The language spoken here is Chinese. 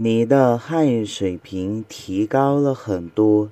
你的汉语水平提高了很多。